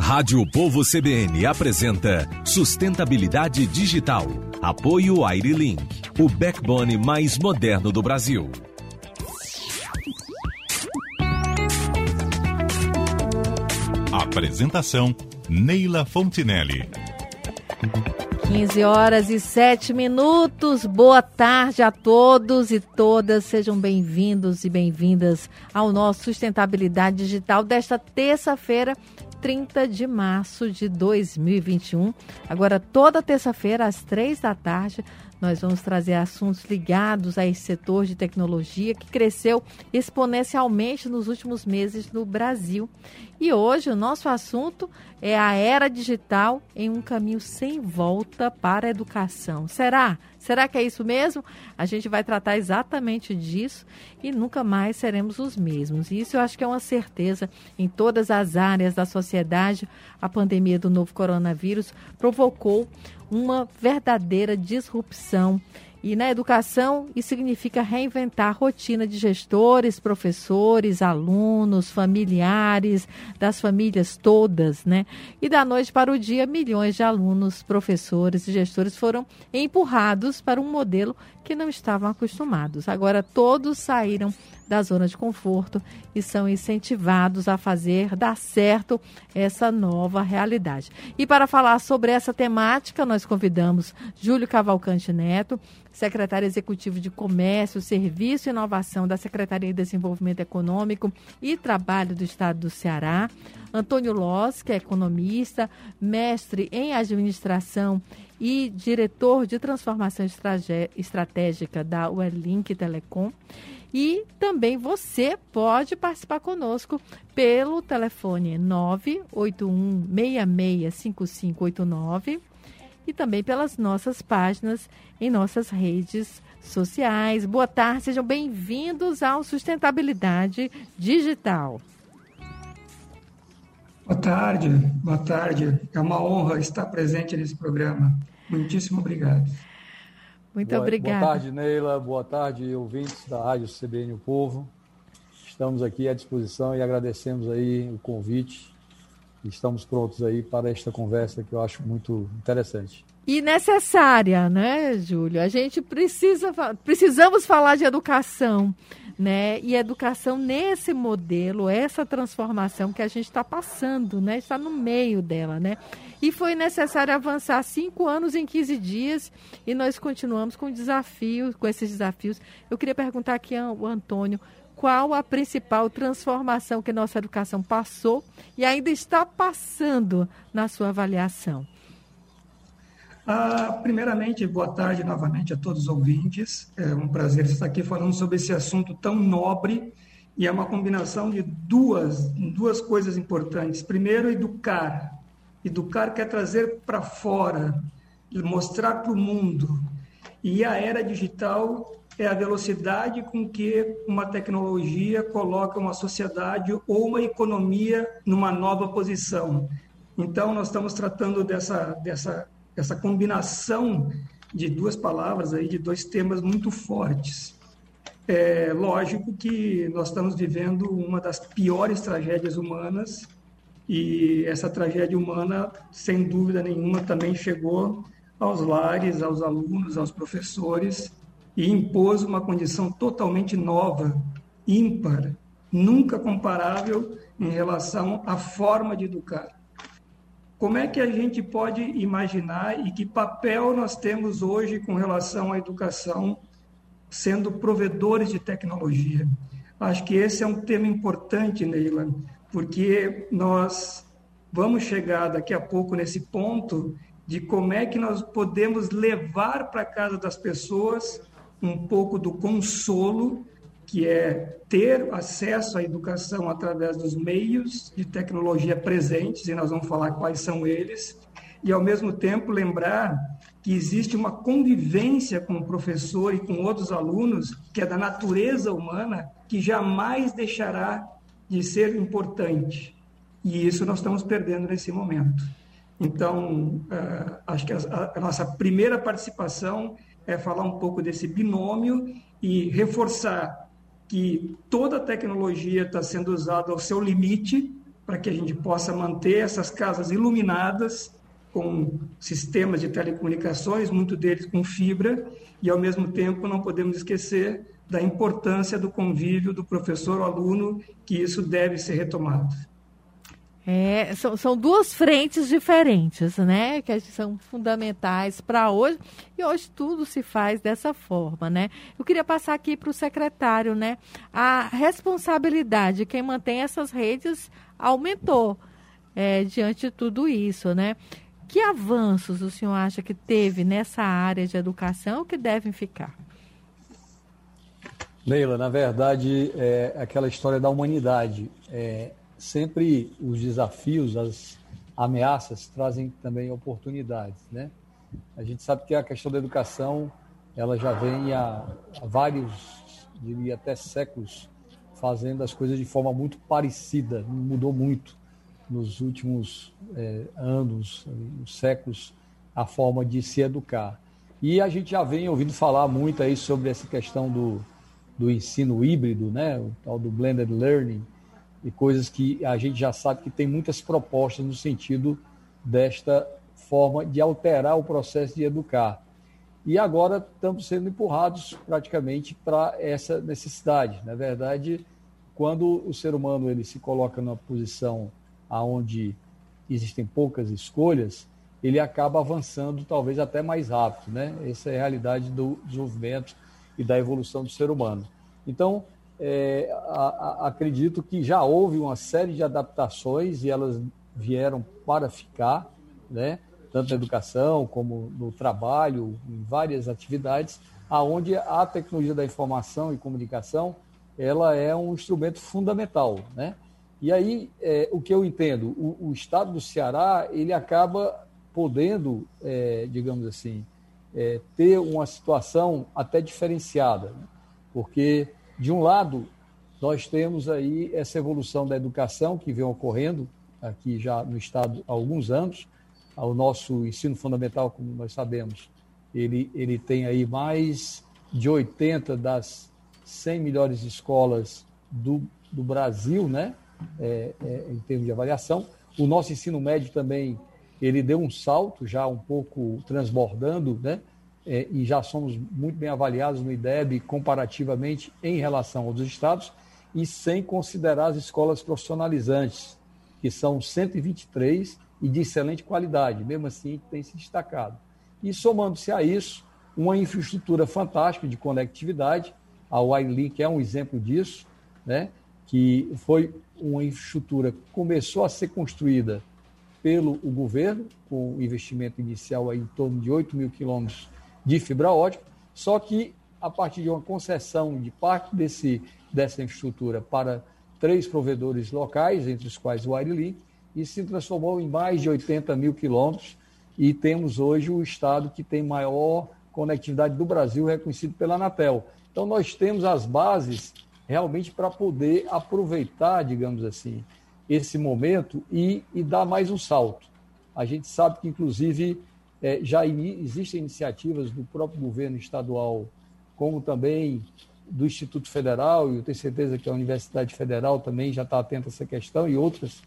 Rádio Povo CBN apresenta Sustentabilidade Digital. Apoio Airlink, o backbone mais moderno do Brasil. Apresentação Neila Fontinelli. 15 horas e 7 minutos. Boa tarde a todos e todas. Sejam bem-vindos e bem-vindas ao nosso Sustentabilidade Digital desta terça-feira, 30 de março de 2021. Agora, toda terça-feira, às três da tarde, nós vamos trazer assuntos ligados a esse setor de tecnologia que cresceu exponencialmente nos últimos meses no Brasil. E hoje o nosso assunto é a era digital em um caminho sem volta para a educação. Será? Será que é isso mesmo? A gente vai tratar exatamente disso e nunca mais seremos os mesmos. Isso eu acho que é uma certeza em todas as áreas da sociedade. A pandemia do novo coronavírus provocou uma verdadeira disrupção. E na educação, isso significa reinventar a rotina de gestores, professores, alunos, familiares, das famílias todas, né? E da noite para o dia, milhões de alunos, professores e gestores foram empurrados para um modelo que não estavam acostumados. Agora todos saíram da zona de conforto e são incentivados a fazer dar certo essa nova realidade. E para falar sobre essa temática, nós convidamos Júlio Cavalcante Neto, secretário executivo de Comércio, Serviço e Inovação da Secretaria de Desenvolvimento Econômico e Trabalho do Estado do Ceará. Antônio Loss, que é economista, mestre em administração e diretor de transformação estratégica da Uelink Telecom. E também você pode participar conosco pelo telefone 981665589 e também pelas nossas páginas em nossas redes sociais. Boa tarde, sejam bem-vindos ao Sustentabilidade Digital. Boa tarde, boa tarde. É uma honra estar presente nesse programa. Muitíssimo obrigado. Muito boa, obrigada. Boa tarde, Neila. Boa tarde, ouvintes da Rádio CBN O Povo. Estamos aqui à disposição e agradecemos aí o convite. Estamos prontos aí para esta conversa que eu acho muito interessante. E necessária, né, Júlio? A gente precisa, precisamos falar de educação, né? E educação nesse modelo, essa transformação que a gente está passando, né? Está no meio dela, né? E foi necessário avançar cinco anos em 15 dias e nós continuamos com desafios, com esses desafios. Eu queria perguntar aqui ao Antônio qual a principal transformação que nossa educação passou e ainda está passando na sua avaliação. Ah, primeiramente, boa tarde novamente a todos os ouvintes. É um prazer estar aqui falando sobre esse assunto tão nobre e é uma combinação de duas, duas coisas importantes. Primeiro, educar, Educar quer trazer para fora, mostrar para o mundo. E a era digital é a velocidade com que uma tecnologia coloca uma sociedade ou uma economia numa nova posição. Então, nós estamos tratando dessa, dessa, dessa combinação de duas palavras aí, de dois temas muito fortes. É lógico que nós estamos vivendo uma das piores tragédias humanas e essa tragédia humana, sem dúvida nenhuma, também chegou aos lares, aos alunos, aos professores e impôs uma condição totalmente nova, ímpar, nunca comparável em relação à forma de educar. Como é que a gente pode imaginar e que papel nós temos hoje com relação à educação, sendo provedores de tecnologia? Acho que esse é um tema importante, Neila, porque nós vamos chegar daqui a pouco nesse ponto de como é que nós podemos levar para casa das pessoas um pouco do consolo, que é ter acesso à educação através dos meios de tecnologia presentes, e nós vamos falar quais são eles, e ao mesmo tempo lembrar que existe uma convivência com o professor e com outros alunos, que é da natureza humana, que jamais deixará de ser importante. E isso nós estamos perdendo nesse momento. Então, uh, acho que a, nossa primeira participação é falar um pouco desse binômio e reforçar que toda a tecnologia está sendo usada ao seu limite, para que a gente possa manter essas casas iluminadas com sistemas de telecomunicações, muito deles com fibra, e ao mesmo tempo não podemos esquecer da importância do convívio do professor ao aluno, que isso deve ser retomado. É, são, são duas frentes diferentes, né? Que são fundamentais para hoje. E hoje tudo se faz dessa forma, né? Eu queria passar aqui para o secretário, né? A responsabilidade, quem mantém essas redes aumentou é, diante de tudo isso, né? Que avanços o senhor acha que teve nessa área de educação que devem ficar? Leila, na verdade, é aquela história da humanidade. É, sempre os desafios, as ameaças trazem também oportunidades, né? A gente sabe que a questão da educação, ela já vem há, vários, diria até séculos, fazendo as coisas de forma muito parecida, não mudou muito nos últimos é, anos, séculos, a forma de se educar. E a gente já vem ouvindo falar muito aí sobre essa questão do, do ensino híbrido, né, o tal do blended learning, e coisas que a gente já sabe que tem muitas propostas no sentido desta forma de alterar o processo de educar. E agora estamos sendo empurrados praticamente para essa necessidade. Na verdade, quando o ser humano ele se coloca numa posição aonde existem poucas escolhas, ele acaba avançando talvez até mais rápido, né? Essa é a realidade do desenvolvimento e da evolução do ser humano. Então, é, a, a, acredito que já houve uma série de adaptações e elas vieram para ficar, né? Tanto na educação como no trabalho, em várias atividades, aonde a tecnologia da informação e comunicação ela é um instrumento fundamental, né? E aí, é, o que eu entendo, o, o, Estado do Ceará, ele acaba podendo, é, digamos assim, é, ter uma situação até diferenciada, né? porque, de um lado, nós temos aí essa evolução da educação que vem ocorrendo aqui já no Estado há alguns anos, o nosso ensino fundamental, como nós sabemos, ele, ele tem aí mais de 80 das 100 melhores escolas do, do Brasil, né? é, é, em termos de avaliação. O nosso ensino médio também ele deu um salto, já um pouco transbordando, né? É, e já somos muito bem avaliados no IDEB comparativamente em relação aos estados, e sem considerar as escolas profissionalizantes, que são 123 e de excelente qualidade, mesmo assim tem se destacado. E somando-se a isso, uma infraestrutura fantástica de conectividade, a Wirelink é um exemplo disso, né? que foi uma infraestrutura que começou a ser construída pelo o governo, com investimento inicial aí em torno de 8 mil quilômetros de fibra ótica, só que a partir de uma concessão de parte desse, dessa infraestrutura para três provedores locais, entre os quais o Airlink, isso se transformou em mais de 80 mil quilômetros e temos hoje o estado que tem maior conectividade do Brasil, reconhecido pela Anatel. Então, nós temos as bases realmente para poder aproveitar, digamos assim, esse momento e, e dar mais um salto. A gente sabe que, inclusive, é, já in, existem iniciativas do próprio governo estadual, como também do Instituto Federal, e eu tenho certeza que a Universidade Federal também já está atenta a essa questão, e outras,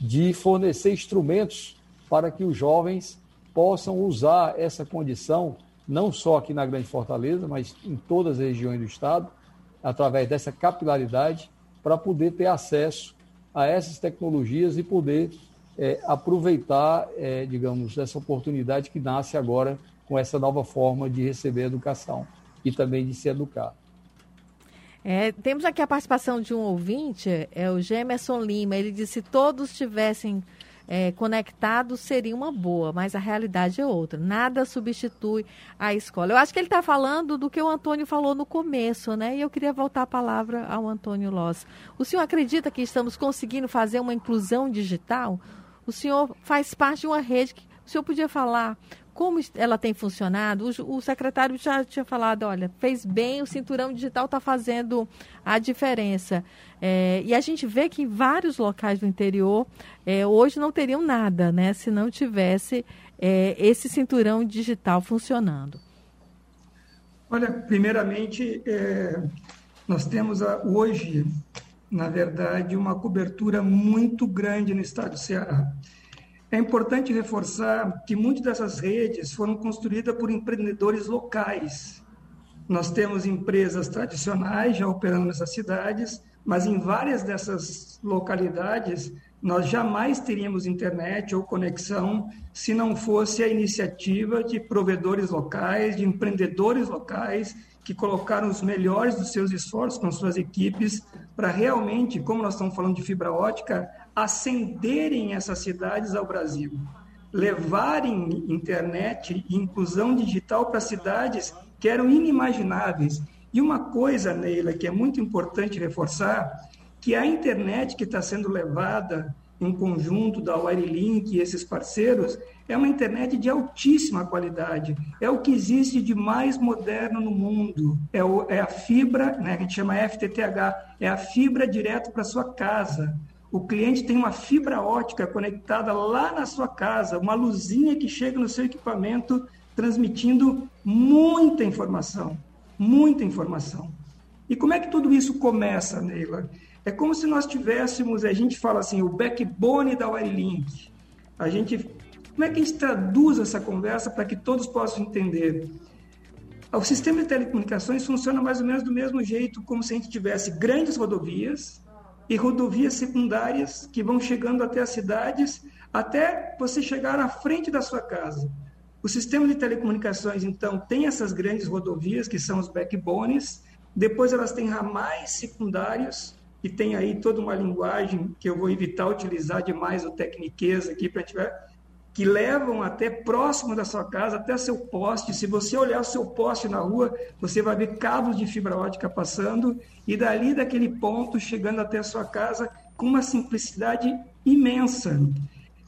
de fornecer instrumentos para que os jovens possam usar essa condição, não só aqui na Grande Fortaleza, mas em todas as regiões do Estado, através dessa capilaridade, para poder ter acesso a essas tecnologias e poder é, aproveitar, é, digamos, essa oportunidade que nasce agora com essa nova forma de receber educação e também de se educar. É, temos aqui a participação de um ouvinte, é o Gemerson Lima. Ele disse: se todos tivessem é, conectados seria uma boa, mas a realidade é outra. Nada substitui a escola. Eu acho que ele está falando do que o Antônio falou no começo, né? E eu queria voltar a palavra ao Antônio Loss. O senhor acredita que estamos conseguindo fazer uma inclusão digital? O senhor faz parte de uma rede que o senhor podia falar como ela tem funcionado, o, o, secretário já tinha falado, olha, fez bem, o cinturão digital está fazendo a diferença. É, e a gente vê que em vários locais do interior é, hoje não teriam nada, né, se não tivesse é, esse cinturão digital funcionando. Olha, primeiramente, é, nós temos a, hoje na verdade, uma cobertura muito grande no estado do Ceará. É importante reforçar que muitas dessas redes foram construídas por empreendedores locais. Nós temos empresas tradicionais já operando nessas cidades, mas em várias dessas localidades nós jamais teríamos internet ou conexão se não fosse a iniciativa de provedores locais, de empreendedores locais que colocaram os melhores dos seus esforços com suas equipes para realmente, como nós estamos falando de fibra ótica, acenderem essas cidades ao Brasil, levarem internet e inclusão digital para cidades que eram inimagináveis. E uma coisa, Neila, que é muito importante reforçar, que a internet que está sendo levada em conjunto da Wirelink e esses parceiros, é uma internet de altíssima qualidade. É o que existe de mais moderno no mundo. É, o, é a fibra, né, que a gente chama FTTH, é a fibra direto para sua casa. O cliente tem uma fibra ótica conectada lá na sua casa, uma luzinha que chega no seu equipamento, transmitindo muita informação, muita informação. E como é que tudo isso começa, Neila? É como se nós tivéssemos, a gente fala assim, o backbone da Wirelink. A gente, como é que a gente traduz essa conversa para que todos possam entender? O sistema de telecomunicações funciona mais ou menos do mesmo jeito, como se a gente tivesse grandes rodovias e rodovias secundárias que vão chegando até as cidades, até você chegar à frente da sua casa. O sistema de telecomunicações, então, tem essas grandes rodovias, que são os backbones, depois elas têm ramais secundários, e tem aí toda uma linguagem que eu vou evitar utilizar demais o tecniquez aqui para tiver que levam até próximo da sua casa, até seu poste. Se você olhar o seu poste na rua, você vai ver cabos de fibra ótica passando e dali daquele ponto chegando até a sua casa com uma simplicidade imensa.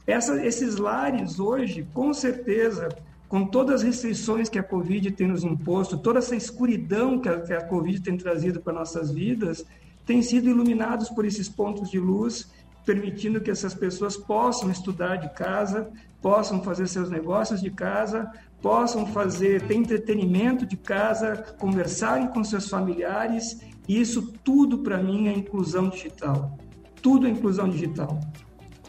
Essa, esses lares hoje, com certeza, com todas as restrições que a Covid tem nos imposto, toda essa escuridão que a, que a Covid tem trazido para nossas vidas, têm sido iluminados por esses pontos de luz, permitindo que essas pessoas possam estudar de casa, possam fazer seus negócios de casa, possam fazer ter entretenimento de casa, conversarem com seus familiares. E isso tudo para mim é inclusão digital. Tudo é inclusão digital.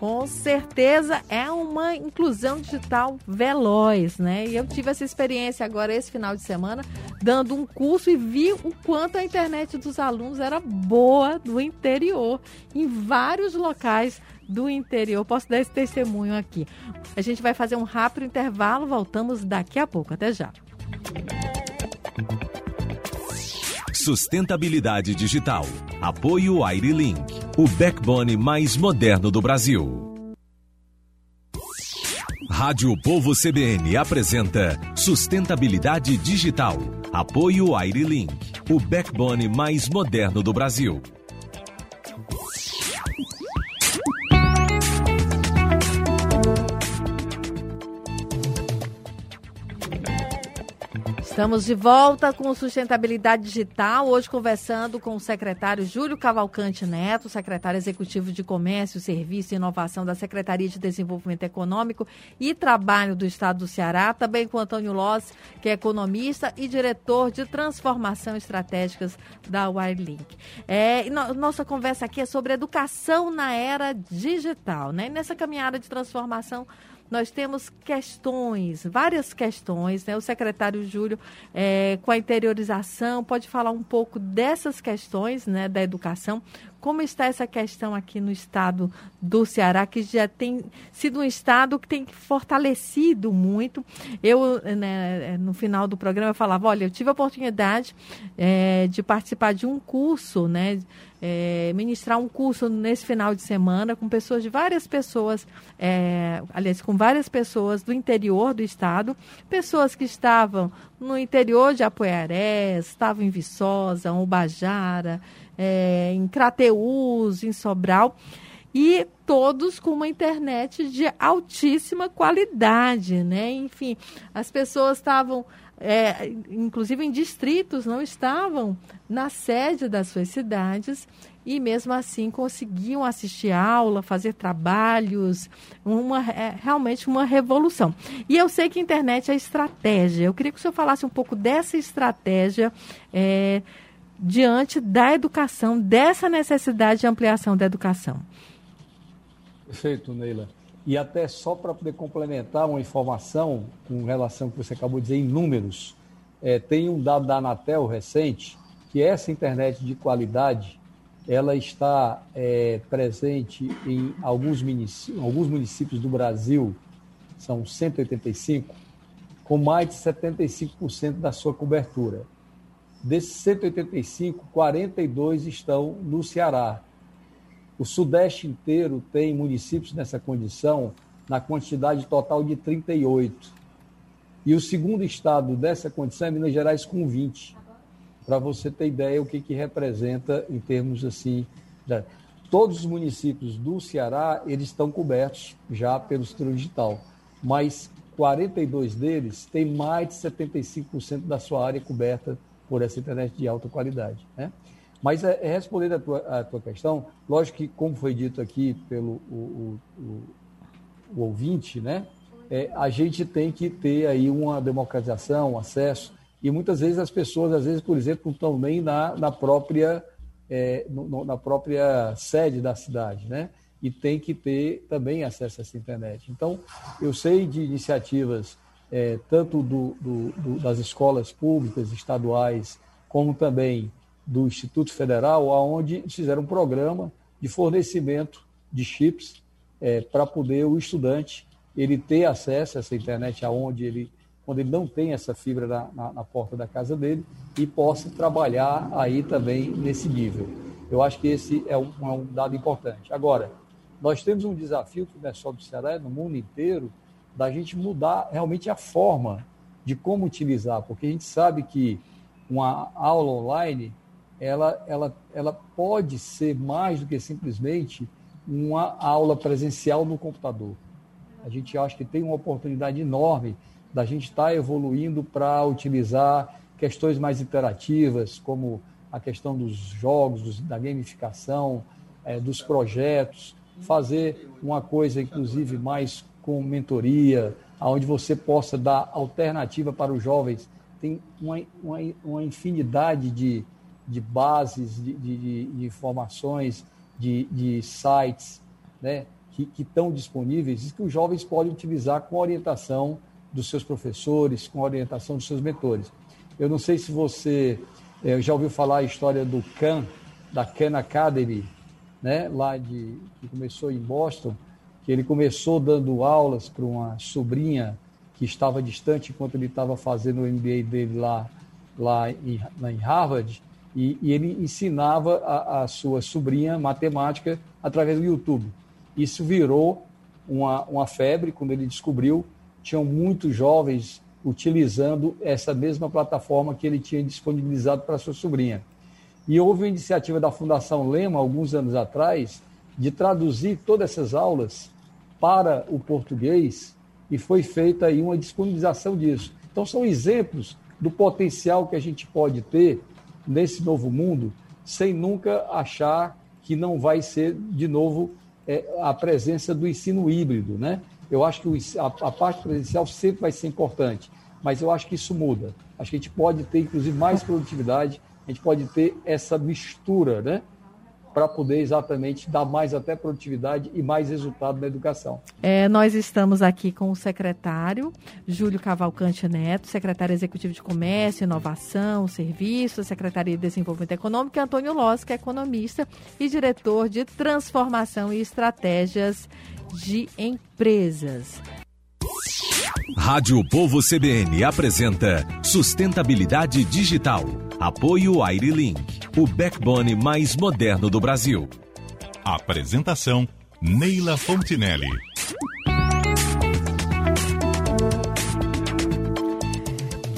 Com certeza é uma inclusão digital veloz, né? E eu tive essa experiência agora esse final de semana, dando um curso e vi o quanto a internet dos alunos era boa do interior, em vários locais do interior. Posso dar esse testemunho aqui. A gente vai fazer um rápido intervalo, voltamos daqui a pouco. Até já. Sustentabilidade digital. Apoio Airlink, o backbone mais moderno do Brasil. Rádio Povo CBN apresenta Sustentabilidade digital. Apoio Airlink, o backbone mais moderno do Brasil. Estamos de volta com Sustentabilidade Digital, hoje conversando com o secretário Júlio Cavalcante Neto, secretário executivo de Comércio, Serviço e Inovação da Secretaria de Desenvolvimento Econômico e Trabalho do Estado do Ceará, também com Antônio Loss, que é economista e diretor de Transformação Estratégicas da Wirelink. É, no, nossa conversa aqui é sobre educação na era digital, né? Nessa caminhada de transformação nós temos questões, várias questões, né? O secretário Júlio, é, com a interiorização, pode falar um pouco dessas questões, né, da educação, como está essa questão aqui no estado do Ceará, que já tem sido um estado que tem fortalecido muito. Eu, né, no final do programa, eu falava, olha, eu tive a oportunidade é, de participar de um curso, né, é, ministrar um curso nesse final de semana com pessoas de várias pessoas, é, aliás, com várias pessoas do interior do estado, pessoas que estavam no interior de Apoiarés, estavam em Viçosa, Ubajara, é, em Crateús, em Sobral, e todos com uma internet de altíssima qualidade, né? Enfim, as pessoas estavam, é, inclusive em distritos, não estavam na sede das suas cidades e mesmo assim conseguiam assistir aula, fazer trabalhos, uma, é, realmente uma revolução. E eu sei que a internet é estratégia. Eu queria que o senhor falasse um pouco dessa estratégia. É, diante da educação, dessa necessidade de ampliação da educação. Perfeito, Neila. E até só para poder complementar uma informação com relação que você acabou de dizer em números, é, tem um dado da Anatel recente que essa internet de qualidade ela está é, presente em alguns municípios, alguns municípios do Brasil, são 185, com mais de 75% da sua cobertura. Desses 185, 42 estão no Ceará. O Sudeste inteiro tem municípios nessa condição, na quantidade total de 38. E o segundo estado dessa condição é Minas Gerais, com 20. Para você ter ideia o que, que representa em termos assim. De... Todos os municípios do Ceará eles estão cobertos já pelo setor digital, mas 42 deles têm mais de 75% da sua área coberta por essa internet de alta qualidade. Né? Mas é, é respondendo a tua, a tua questão, lógico que, como foi dito aqui pelo o, o, o ouvinte, né? É, a gente tem que ter aí uma democratização, um acesso, e muitas vezes as pessoas, às vezes, por exemplo, não estão nem na, na própria é, no, na própria sede da cidade, né? E tem que ter também acesso a essa internet. Então, eu sei de iniciativas é, tanto do, do, do, das escolas públicas, estaduais, como também do Instituto Federal, onde fizeram um programa de fornecimento de chips é, para poder o estudante ele ter acesso a essa internet aonde ele quando ele não tem essa fibra na, na, na, porta da casa dele e possa trabalhar aí também nesse nível. Eu acho que esse é um, é um dado importante. Agora, nós temos um desafio que não é só do Ceará, é no mundo inteiro, da gente mudar realmente a forma de como utilizar, porque a gente sabe que uma aula online ela, ela, ela pode ser mais do que simplesmente uma aula presencial no computador. A gente acha que tem uma oportunidade enorme da gente estar tá evoluindo para utilizar questões mais interativas, como a questão dos jogos, dos, da gamificação, é, dos projetos, fazer uma coisa, inclusive, mais com mentoria, onde você possa dar alternativa para os jovens. Tem uma, uma, uma infinidade de, de bases, de, de, de informações, de, de sites né, que, que estão disponíveis e que os jovens podem utilizar com orientação dos seus professores, com orientação dos seus mentores. Eu não sei se você é, já ouviu falar a história do Khan, da Khan Academy, né, lá de, que começou em Boston, que ele começou dando aulas para uma sobrinha que estava distante enquanto ele estava fazendo o MBA dele lá, lá, em, em Harvard, e, e ele ensinava a, a, sua sobrinha matemática através do YouTube. Isso virou uma, uma febre quando ele descobriu. Tinham muitos jovens utilizando essa mesma plataforma que ele tinha disponibilizado para sua sobrinha. E houve uma iniciativa da Fundação Lema, alguns anos atrás, de traduzir todas essas aulas para o português e foi feita aí uma disponibilização disso. Então, são exemplos do potencial que a gente pode ter nesse novo mundo, sem nunca achar que não vai ser, de novo, é, a presença do ensino híbrido. Né? Eu acho que a, a parte presencial sempre vai ser importante, mas eu acho que isso muda. Acho que a gente pode ter, inclusive, mais produtividade, a gente pode ter essa mistura, né? Para poder exatamente dar mais até produtividade e mais resultado na educação. É, nós estamos aqui com o secretário Júlio Cavalcante Neto, secretário executivo de Comércio, Inovação, Serviços, Secretaria de Desenvolvimento Econômico, e Antônio Loss, que é economista e diretor de Transformação e Estratégias de Empresas. Rádio Povo CBN apresenta Sustentabilidade Digital. Apoio AiriLink, o backbone mais moderno do Brasil. Apresentação Neila Fontinelli.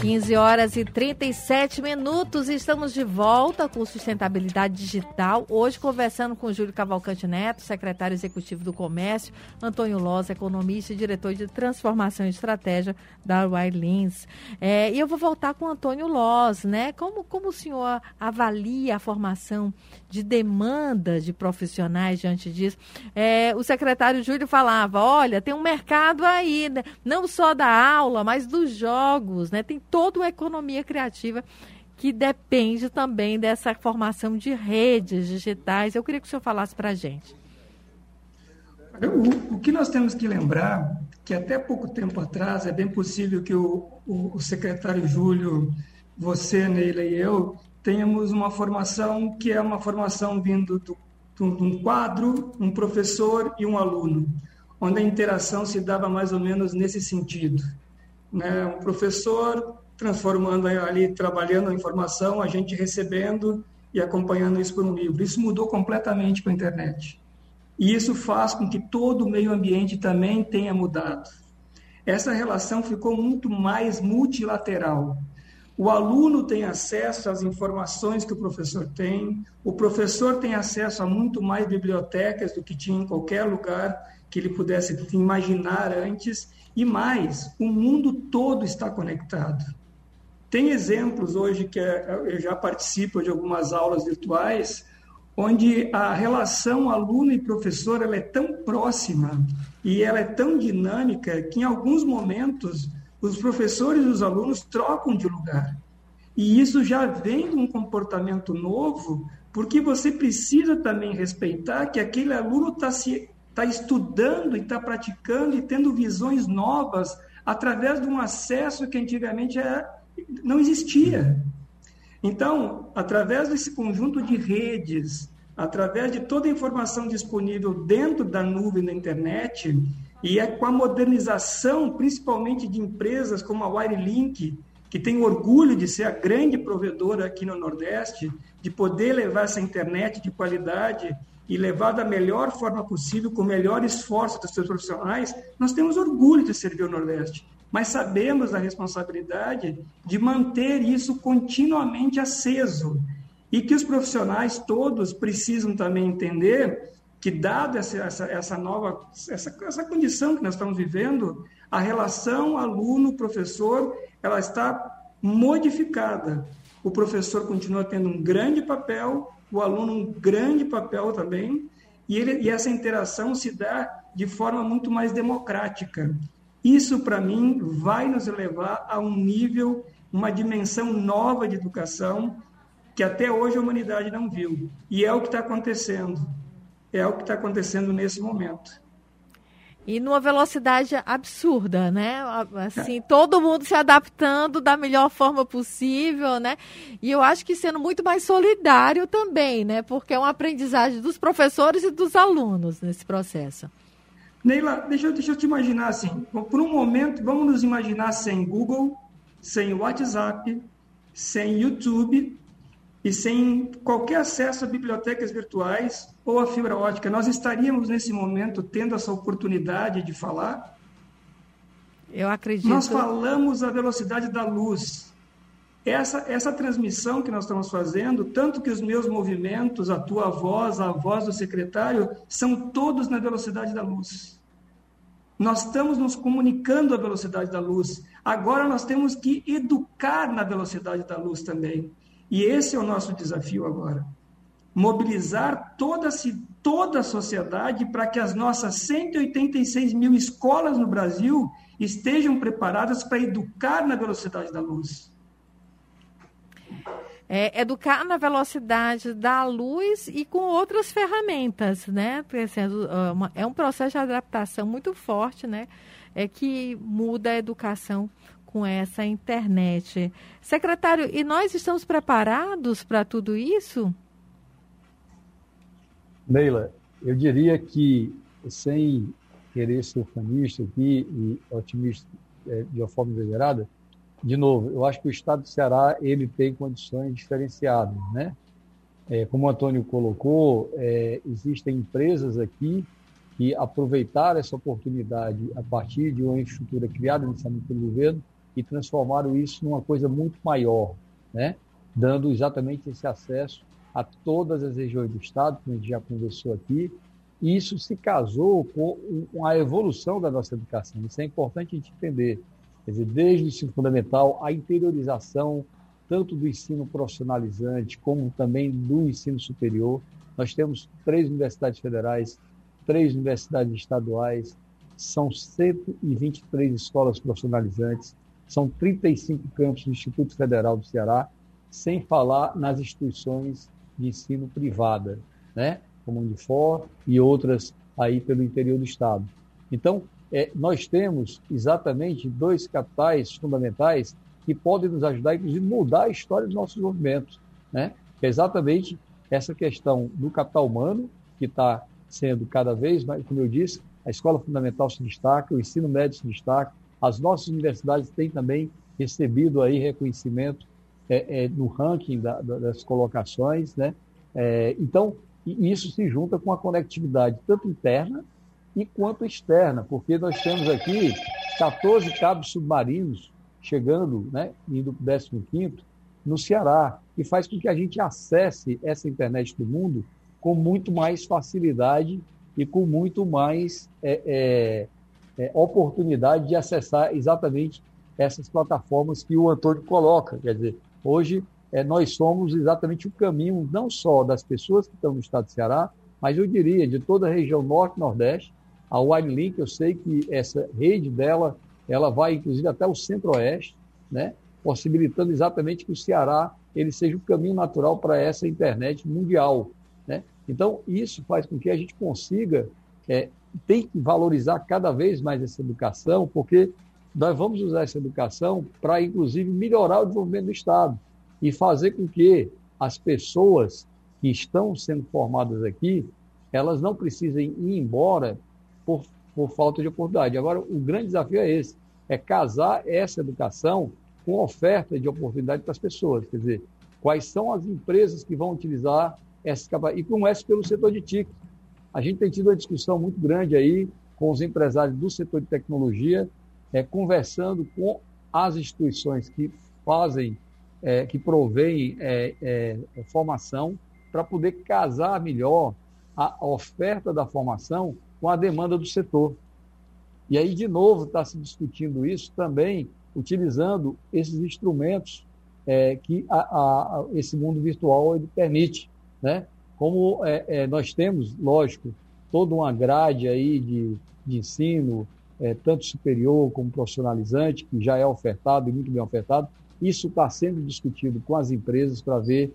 15 horas e 37 minutos, estamos de volta com Sustentabilidade Digital. Hoje conversando com Júlio Cavalcante Neto, secretário executivo do Comércio, Antônio Loz, economista e diretor de Transformação e Estratégia da Wirelins. É, e eu vou voltar com o Antônio Loz, né? Como, como o senhor avalia a formação de demanda de profissionais diante disso? É, o secretário Júlio falava, olha, tem um mercado aí, né? não só da aula, mas dos jogos, né? Tem toda uma economia criativa que depende também dessa formação de redes digitais. Eu queria que o senhor falasse para a gente. O, o, que nós temos que lembrar que até pouco tempo atrás é bem possível que o, o, o secretário Júlio, você, Neila e eu tenhamos uma formação que é uma formação vindo do, do, de um quadro, um professor e um aluno, onde a interação se dava mais ou menos nesse sentido. Né? Um professor transformando ali, trabalhando a informação, a gente recebendo e acompanhando isso por um livro. Isso mudou completamente com a internet. E isso faz com que todo o meio ambiente também tenha mudado. Essa relação ficou muito mais multilateral. O aluno tem acesso às informações que o professor tem, o professor tem acesso a muito mais bibliotecas do que tinha em qualquer lugar que ele pudesse imaginar antes, e mais, o mundo todo está conectado. Tem exemplos hoje que é, eu já participo de algumas aulas virtuais, onde a relação aluno e professor ela é tão próxima e ela é tão dinâmica que em alguns momentos os professores e os alunos trocam de lugar. E isso já vem de um comportamento novo, porque você precisa também respeitar que aquele aluno está se está estudando e está praticando e tendo visões novas através de um acesso que antigamente era, não existia. Então, através desse conjunto de redes, através de toda a informação disponível dentro da nuvem da internet, e é com a modernização, principalmente de empresas como a Wirelink, que tem orgulho de ser a grande provedora aqui no Nordeste, de poder levar essa internet de qualidade e levar da melhor forma possível, com o melhor esforço dos seus profissionais, nós temos orgulho de servir o Nordeste mas sabemos a responsabilidade de manter isso continuamente aceso e que os profissionais todos precisam também entender que, dada essa, essa, essa nova essa, essa condição que nós estamos vivendo, a relação aluno-professor ela está modificada. O professor continua tendo um grande papel, o aluno um grande papel também, e, ele, e essa interação se dá de forma muito mais democrática. Isso, para mim, vai nos levar a um nível, uma dimensão nova de educação que até hoje a humanidade não viu. E é o que está acontecendo. É o que está acontecendo nesse momento. E numa velocidade absurda, né? Assim, todo mundo se adaptando da melhor forma possível, né? E eu acho que sendo muito mais solidário também, né? Porque é uma aprendizagem dos professores e dos alunos nesse processo. Neila, deixa eu, deixa eu te imaginar assim, por um momento, vamos nos imaginar sem Google, sem WhatsApp, sem YouTube e sem qualquer acesso a bibliotecas virtuais ou a fibra ótica. Nós estaríamos nesse momento tendo essa oportunidade de falar? Eu acredito. Nós falamos a velocidade da luz. Essa, essa transmissão que nós estamos fazendo, tanto que os meus movimentos, a tua voz, a voz do secretário, são todos na velocidade da luz. Nós estamos nos comunicando à velocidade da luz. Agora nós temos que educar na velocidade da luz também. E esse é o nosso desafio agora. Mobilizar toda, toda a sociedade para que as nossas 186 mil escolas no Brasil estejam preparadas para educar na velocidade da luz é, educar na velocidade da luz e com outras ferramentas, né? Assim, é um processo de adaptação muito forte, né? É que muda a educação com essa internet. Secretário, e nós estamos preparados para tudo isso? Neila, eu diria que, sem querer ser ufanista aqui e otimista é, de uma forma exagerada, de novo, eu acho que o Estado do Ceará ele tem condições diferenciadas, né? É, como o Antônio colocou, é, existem empresas aqui que aproveitaram essa oportunidade a partir de uma infraestrutura criada inicialmente pelo governo e transformaram isso numa coisa muito maior, né? dando exatamente esse acesso a todas as regiões do Estado, como a gente já conversou aqui. E isso se casou com a evolução da nossa educação. Isso é importante a gente entender. Quer dizer, desde o ensino fundamental, a interiorização tanto do ensino profissionalizante como também do ensino superior. Nós temos três universidades federais, três universidades estaduais, são 123 escolas profissionalizantes, são 35 campos do Instituto Federal do Ceará, sem falar nas instituições de ensino privada, né? como a Unifor e outras aí pelo interior do Estado. Então, é, nós temos exatamente dois capitais fundamentais que podem nos ajudar, inclusive, a mudar a história do nosso desenvolvimento, né? é exatamente essa questão do capital humano, que está sendo cada vez mais, como eu disse, a escola fundamental se destaca, o ensino médio se destaca, as nossas universidades têm também recebido aí reconhecimento é, é, no ranking da, das colocações, né? É, então, isso se junta com a conectividade tanto interna e quanto externa, porque nós temos aqui 14 cabos submarinos chegando, né, indo para o 15 no Ceará, e faz com que a gente acesse essa internet do mundo com muito mais facilidade e com muito mais é, é, é, oportunidade de acessar exatamente essas plataformas que o Antônio coloca. Quer dizer, hoje é, nós somos exatamente o caminho não só das pessoas que estão no estado de Ceará, mas eu diria de toda a região norte nordeste. A Winelink, eu sei que essa rede dela, ela vai inclusive até o centro-oeste, né? possibilitando exatamente que o Ceará ele seja o caminho natural para essa internet mundial. Né? Então, isso faz com que a gente consiga, é, tem que valorizar cada vez mais essa educação, porque nós vamos usar essa educação para, inclusive, melhorar o desenvolvimento do Estado e fazer com que as pessoas que estão sendo formadas aqui, elas não precisem ir embora por, por falta de oportunidade. Agora, o grande desafio é esse, é casar essa educação com oferta de oportunidade para as pessoas. Quer dizer, quais são as empresas que vão utilizar essa capacidade. E começa pelo setor de TIC. A gente tem tido uma discussão muito grande aí com os empresários do setor de tecnologia, é, conversando com as instituições que fazem, é, que provêm é, é formação, para poder casar melhor a oferta da formação com a demanda do setor. E aí, de novo, está se discutindo isso também utilizando esses instrumentos é, que a, a, esse mundo virtual ele permite, né? Como é, é, nós temos, lógico, toda uma grade aí de, de ensino, é, tanto superior como profissionalizante, que já é ofertado e muito bem ofertado, isso está sendo discutido com as empresas para ver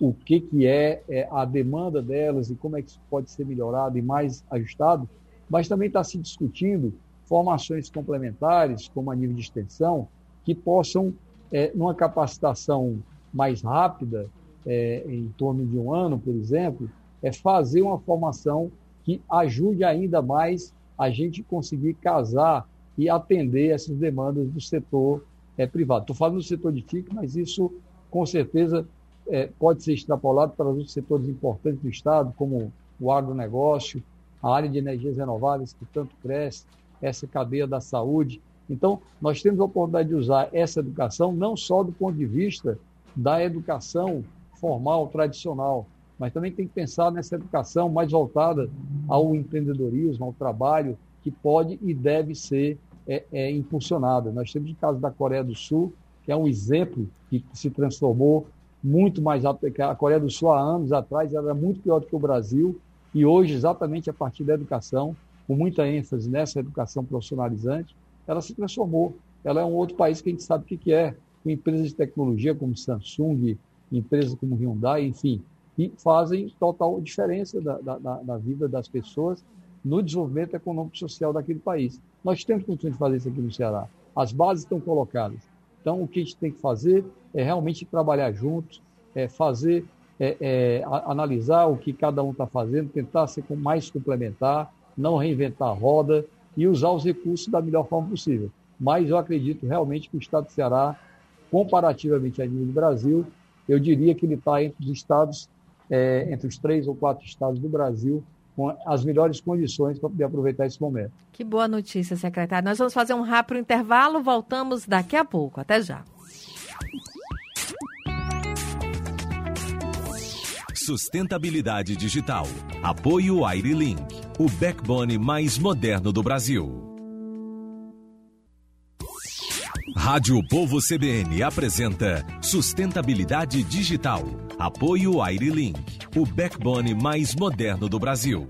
o, que, que é, é, a demanda delas e como é que isso pode ser melhorado e mais ajustado, mas também está se discutindo formações complementares, como a nível de extensão, que possam, é, numa capacitação mais rápida, é, em torno de um ano, por exemplo, é fazer uma formação que ajude ainda mais a gente conseguir casar e atender essas demandas do setor é, privado. Estou falando do setor de TIC, mas isso, com certeza, é, pode ser extrapolado para outros setores importantes do Estado, como o agronegócio, a área de energias renováveis, que tanto cresce, essa cadeia da saúde. Então, nós temos a oportunidade de usar essa educação não só do ponto de vista da educação formal, tradicional, mas também tem que pensar nessa educação mais voltada ao empreendedorismo, ao trabalho, que pode e deve ser é, é, impulsionada. Nós temos o caso da Coreia do Sul, que é um exemplo que se transformou muito mais rápido que a Coreia do Sul há anos atrás, era muito pior do que o Brasil, e hoje, exatamente a partir da educação, com muita ênfase nessa educação profissionalizante, ela se transformou. Ela é um outro país que a gente sabe o que é, com empresas de tecnologia como Samsung, empresas como Hyundai, enfim, que fazem total diferença da, da, da vida das pessoas no desenvolvimento econômico e social daquele país. Nós temos condições de fazer isso aqui no Ceará. As bases estão colocadas. Então, o que a gente tem que fazer é realmente trabalhar juntos, é fazer, é, é, analisar o que cada um está fazendo, tentar ser mais complementar, não reinventar a roda e usar os recursos da melhor forma possível. Mas eu acredito realmente que o Estado do Ceará, comparativamente a nível do Brasil, eu diria que ele está entre os estados, é, entre os três ou quatro estados do Brasil, com as melhores condições para poder aproveitar esse momento. Que boa notícia, secretário. Nós vamos fazer um rápido intervalo, voltamos daqui a pouco. Até já. Sustentabilidade digital. Apoio AiriLink, o backbone mais moderno do Brasil. Rádio Povo CBN apresenta Sustentabilidade Digital. Apoio AiriLink, o backbone mais moderno do Brasil.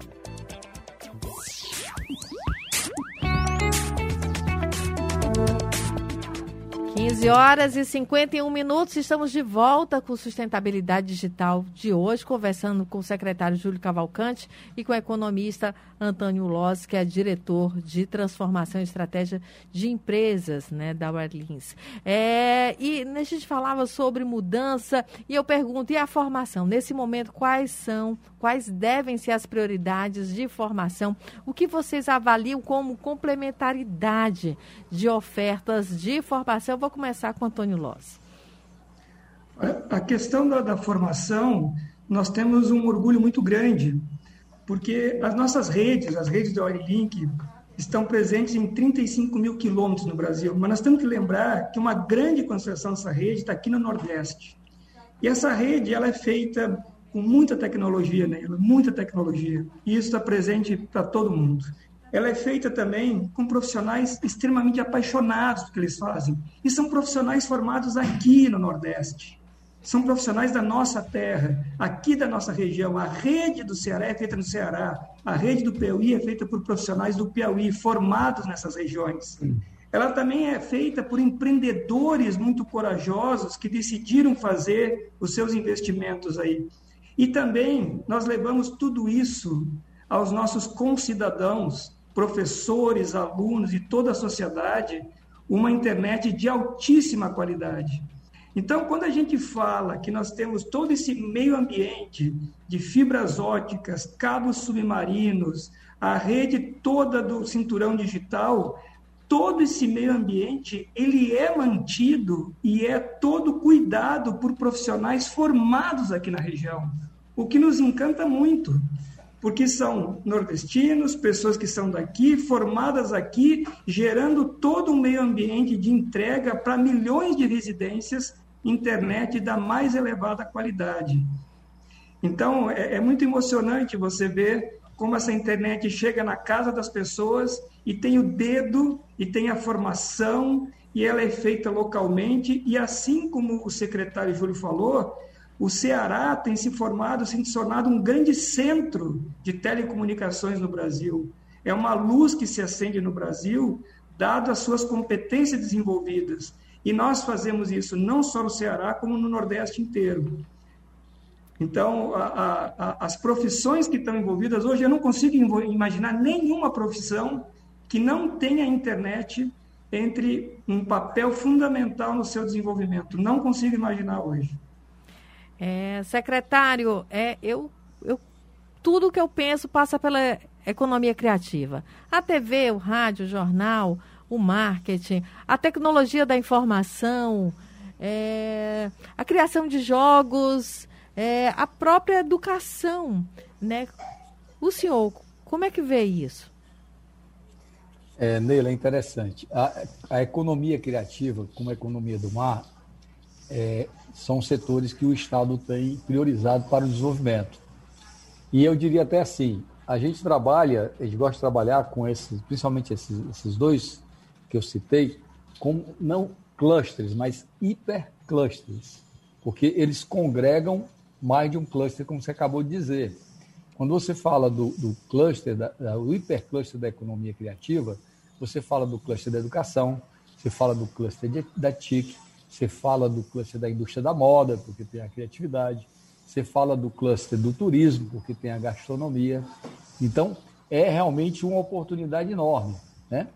15 15 horas e 51 minutos, estamos de volta com Sustentabilidade Digital de hoje, conversando com o secretário Júlio Cavalcante e com o economista Antônio Loz, que é diretor de Transformação e Estratégia de Empresas né, da Warlins. É, e a gente falava sobre mudança e eu pergunto, e a formação? Nesse momento, quais são, quais devem ser as prioridades de formação? O que vocês avaliam como complementaridade de ofertas de formação? Eu vou começar com Antônio Loss. A questão da, da formação, nós temos um orgulho muito grande, porque as nossas redes, as redes do Oilink, estão presentes em 35 mil quilômetros no Brasil, mas nós temos que lembrar que uma grande concentração dessa rede está aqui no Nordeste. E essa rede ela é feita com muita tecnologia, né? muita tecnologia, e isso está presente para todo mundo ela é feita também com profissionais extremamente apaixonados do que eles fazem. E são profissionais formados aqui no Nordeste. São profissionais da nossa terra, aqui da nossa região. A rede do Ceará é feita no Ceará. A rede do Piauí é feita por profissionais do Piauí, formados nessas regiões. Ela também é feita por empreendedores muito corajosos que decidiram fazer os seus investimentos aí. E também nós levamos tudo isso aos nossos concidadãos professores, alunos e toda a sociedade uma internet de altíssima qualidade. Então, quando a gente fala que nós temos todo esse meio ambiente de fibras óticas, cabos submarinos, a rede toda do cinturão digital, todo esse meio ambiente ele é mantido e é todo cuidado por profissionais formados aqui na região, o que nos encanta muito porque são nordestinos, pessoas que são daqui, formadas aqui, gerando todo um meio ambiente de entrega para milhões de residências, internet da mais elevada qualidade. Então, é, é muito emocionante você ver como essa internet chega na casa das pessoas e tem o dedo e tem a formação e ela é feita localmente e assim como o secretário Júlio falou, o Ceará tem se formado, se tornado um grande centro de telecomunicações no Brasil. É uma luz que se acende no Brasil, dado as suas competências desenvolvidas. E nós fazemos isso não só no Ceará, como no Nordeste inteiro. Então, a, a, as profissões que estão envolvidas hoje, eu não consigo imaginar nenhuma profissão que não tenha internet entre um papel fundamental no seu desenvolvimento. Não consigo imaginar hoje. É, secretário, é, eu, eu, tudo que eu penso passa pela economia criativa. A TV, o rádio, o jornal, o marketing, a tecnologia da informação, é, a criação de jogos, é, a própria educação. Né? O senhor, como é que vê isso? É, Neila, é interessante. A, a economia criativa, como a economia do mar, é, são setores que o Estado tem priorizado para o desenvolvimento. E eu diria até assim, a gente trabalha, a gente gosta de trabalhar com esses, principalmente esses, esses dois que eu citei, como não clusters, mas hiperclusters, porque eles congregam mais de um cluster, como você acabou de dizer. Quando você fala do, do cluster, da, do hipercluster da economia criativa, você fala do cluster da educação, você fala do cluster de, da TIC, você fala do cluster da indústria da moda, porque tem a criatividade. Você fala do cluster do turismo, porque tem a gastronomia. Então, é realmente uma oportunidade enorme. Né?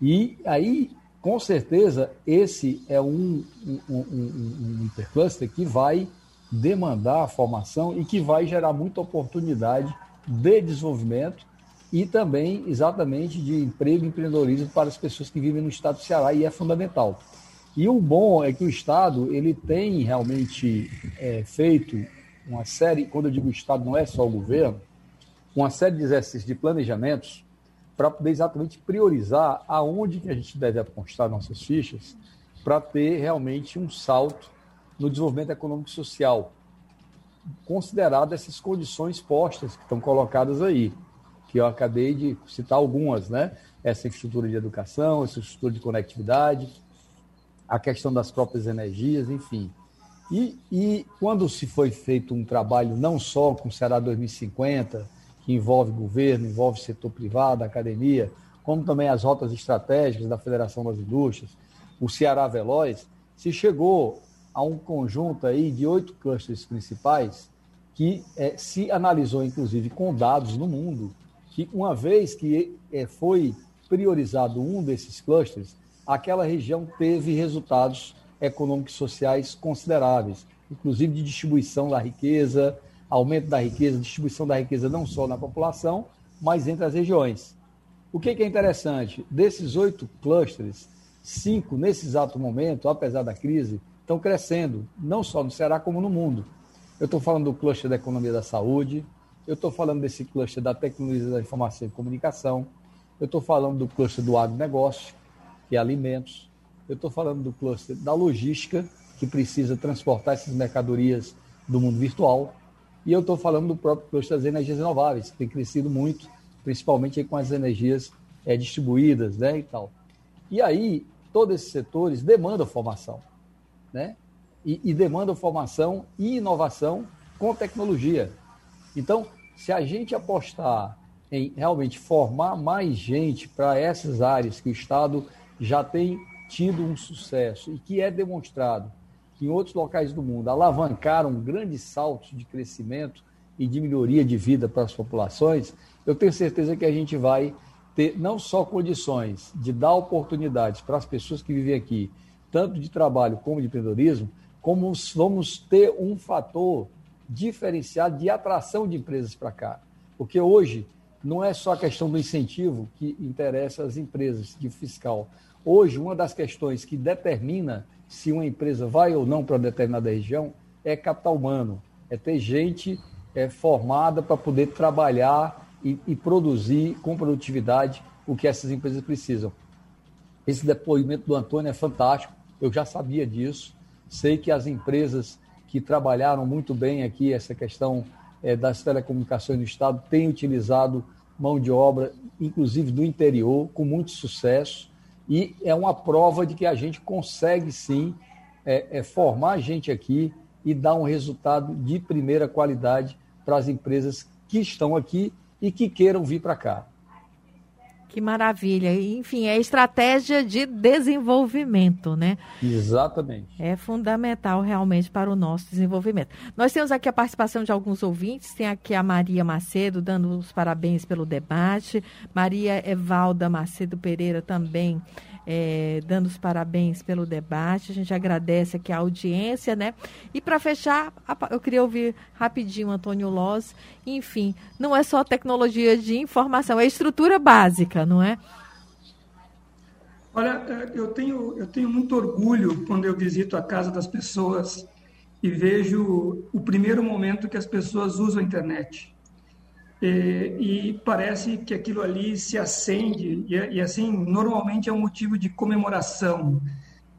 E aí, com certeza, esse é um, um, um, um intercluster que vai demandar a formação e que vai gerar muita oportunidade de desenvolvimento e também, exatamente, de emprego e empreendedorismo para as pessoas que vivem no estado do Ceará, e é fundamental. E o bom é que o Estado ele tem realmente é, feito uma série, quando eu digo Estado, não é só o governo, uma série de exercícios de planejamentos para poder exatamente priorizar aonde que a gente deve apostar nossas fichas para ter realmente um salto no desenvolvimento econômico e social, considerado essas condições postas que estão colocadas aí, que eu acabei de citar algumas, né? Essa infraestrutura de educação, essa infraestrutura de conectividade, a questão das próprias energias, enfim. E, e quando se foi feito um trabalho não só com o Ceará 2050, que envolve governo, envolve setor privado, academia, como também as rotas estratégicas da Federação das Indústrias, o Ceará Veloz, se chegou a um conjunto aí de oito clusters principais que é, se analisou, inclusive, com dados no mundo, que uma vez que é, foi priorizado um desses clusters, aquela região teve resultados econômicos e sociais consideráveis, inclusive de distribuição da riqueza, aumento da riqueza, distribuição da riqueza não só na população, mas entre as regiões. O que, é interessante? Desses oito clusters, cinco, nesse exato momento, apesar da crise, estão crescendo, não só no Ceará, como no mundo. Eu estou falando do cluster da economia da saúde, eu estou falando desse cluster da tecnologia da informação e comunicação, eu estou falando do cluster do agronegócio, que é alimentos, eu estou falando do cluster da logística, que precisa transportar essas mercadorias do mundo virtual, e eu estou falando do próprio cluster das energias renováveis, que tem crescido muito, principalmente com as energias é, distribuídas né, e tal. E aí, todos esses setores demandam formação, né? E, e demandam formação e inovação com tecnologia. Então, se a gente apostar em realmente formar mais gente para essas áreas que o Estado já tem tido um sucesso e que é demonstrado que em outros locais do mundo alavancaram grandes saltos de crescimento e de melhoria de vida para as populações, eu tenho certeza que a gente vai ter não só condições de dar oportunidades para as pessoas que vivem aqui, tanto de trabalho como de empreendedorismo, como vamos ter um fator diferenciado de atração de empresas para cá. Porque hoje não é só a questão do incentivo que interessa às empresas de fiscal. Hoje, uma das questões que determina se uma empresa vai ou não para determinada região é capital humano, é ter gente é, formada para poder trabalhar e, e produzir com produtividade o que essas empresas precisam. Esse depoimento do Antônio é fantástico, eu já sabia disso, sei que as empresas que trabalharam muito bem aqui essa questão é, das telecomunicações no Estado têm utilizado mão de obra, inclusive do interior, com muito sucesso e é uma prova de que a gente consegue sim é, é formar gente aqui e dar um resultado de primeira qualidade para as empresas que estão aqui e que queiram vir para cá. Que maravilha. Enfim, é estratégia de desenvolvimento, né? Exatamente. É fundamental realmente para o nosso desenvolvimento. Nós temos aqui a participação de alguns ouvintes. Tem aqui a Maria Macedo dando os parabéns pelo debate. Maria Evalda Macedo Pereira também é, dando os parabéns pelo debate. A gente agradece aqui a audiência, né? E para fechar, eu queria ouvir rapidinho Antônio Loz. Enfim, não é só tecnologia de informação, é estrutura básica, não é? Olha, é, eu tenho, eu tenho muito orgulho quando eu visito a casa das pessoas e vejo o primeiro momento que as pessoas usam a internet. E, e, parece que aquilo ali se acende, e, e, assim, normalmente é um motivo de comemoração.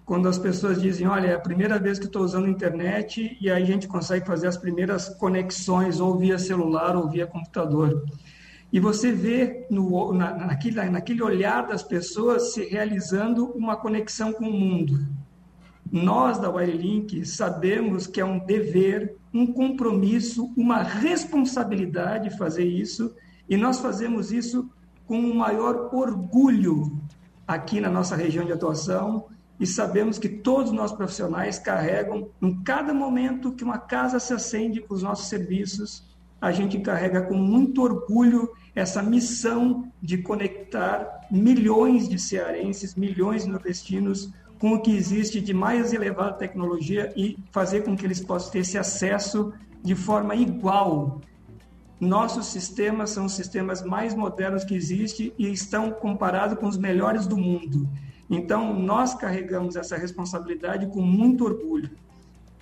Quando as pessoas dizem, olha, é a primeira vez que estou usando a internet, e aí a gente consegue fazer as primeiras conexões, ou via celular, ou via computador. E você vê no, na, naquele, naquele olhar das pessoas se realizando uma conexão com o mundo. Nós da Wirelink sabemos que é um dever, um compromisso, uma responsabilidade fazer isso, e nós fazemos isso com o maior orgulho aqui na nossa região de atuação, e sabemos que todos nós profissionais carregam, em cada momento que uma casa se acende com os nossos serviços, a gente carrega com muito orgulho essa missão de conectar milhões de cearenses, milhões de nordestinos com o que existe de mais elevada tecnologia e fazer com que eles possam ter esse acesso de forma igual. Nossos sistemas são os sistemas mais modernos que existem e estão comparados com os melhores do mundo. Então, nós carregamos essa responsabilidade com muito orgulho.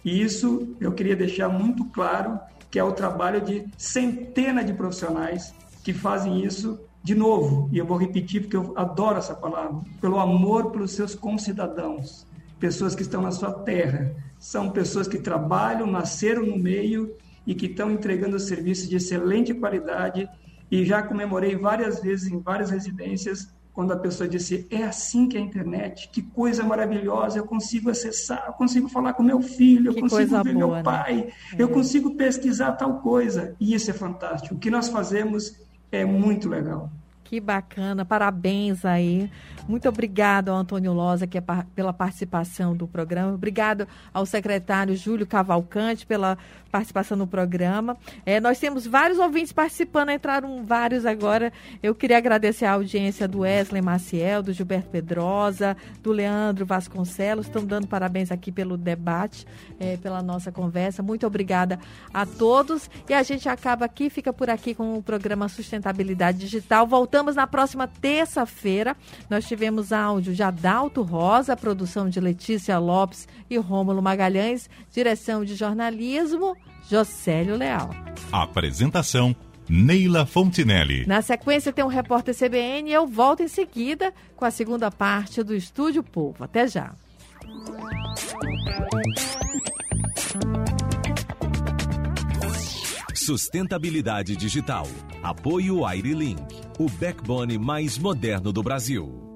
E isso eu queria deixar muito claro que é o trabalho de centenas de profissionais que fazem isso de novo, e eu vou repetir porque eu adoro essa palavra, pelo amor pelos seus concidadãos, pessoas que estão na sua terra, são pessoas que trabalham, nasceram no meio e que estão entregando serviços de excelente qualidade. E já comemorei várias vezes em várias residências quando a pessoa disse: é assim que é a internet, que coisa maravilhosa, eu consigo acessar, eu consigo falar com meu filho, eu que consigo ver boa, meu né? pai, né? eu consigo pesquisar tal coisa. E isso é fantástico. O que nós fazemos é muito legal. Que bacana, parabéns aí. Muito obrigado ao Antônio Loza que é pela participação do programa. Obrigado ao secretário Júlio Cavalcante pela participação no programa. É, nós temos vários ouvintes participando, entraram vários agora. Eu queria agradecer a audiência do Wesley Maciel, do Gilberto Pedrosa, do Leandro Vasconcelos. Estão dando parabéns aqui pelo debate, é, pela nossa conversa. Muito obrigada a todos. E a gente acaba aqui, fica por aqui com o programa Sustentabilidade Digital. Voltamos na próxima terça-feira. Nós tivemos áudio de Adalto Rosa, produção de Letícia Lopes e Rômulo Magalhães, direção de jornalismo, Josélio Leal. Apresentação Neila Fontinelli. Na sequência tem um repórter CBN e eu volto em seguida com a segunda parte do Estúdio Povo. Até já. Sustentabilidade digital. Apoio Airlink, o backbone mais moderno do Brasil.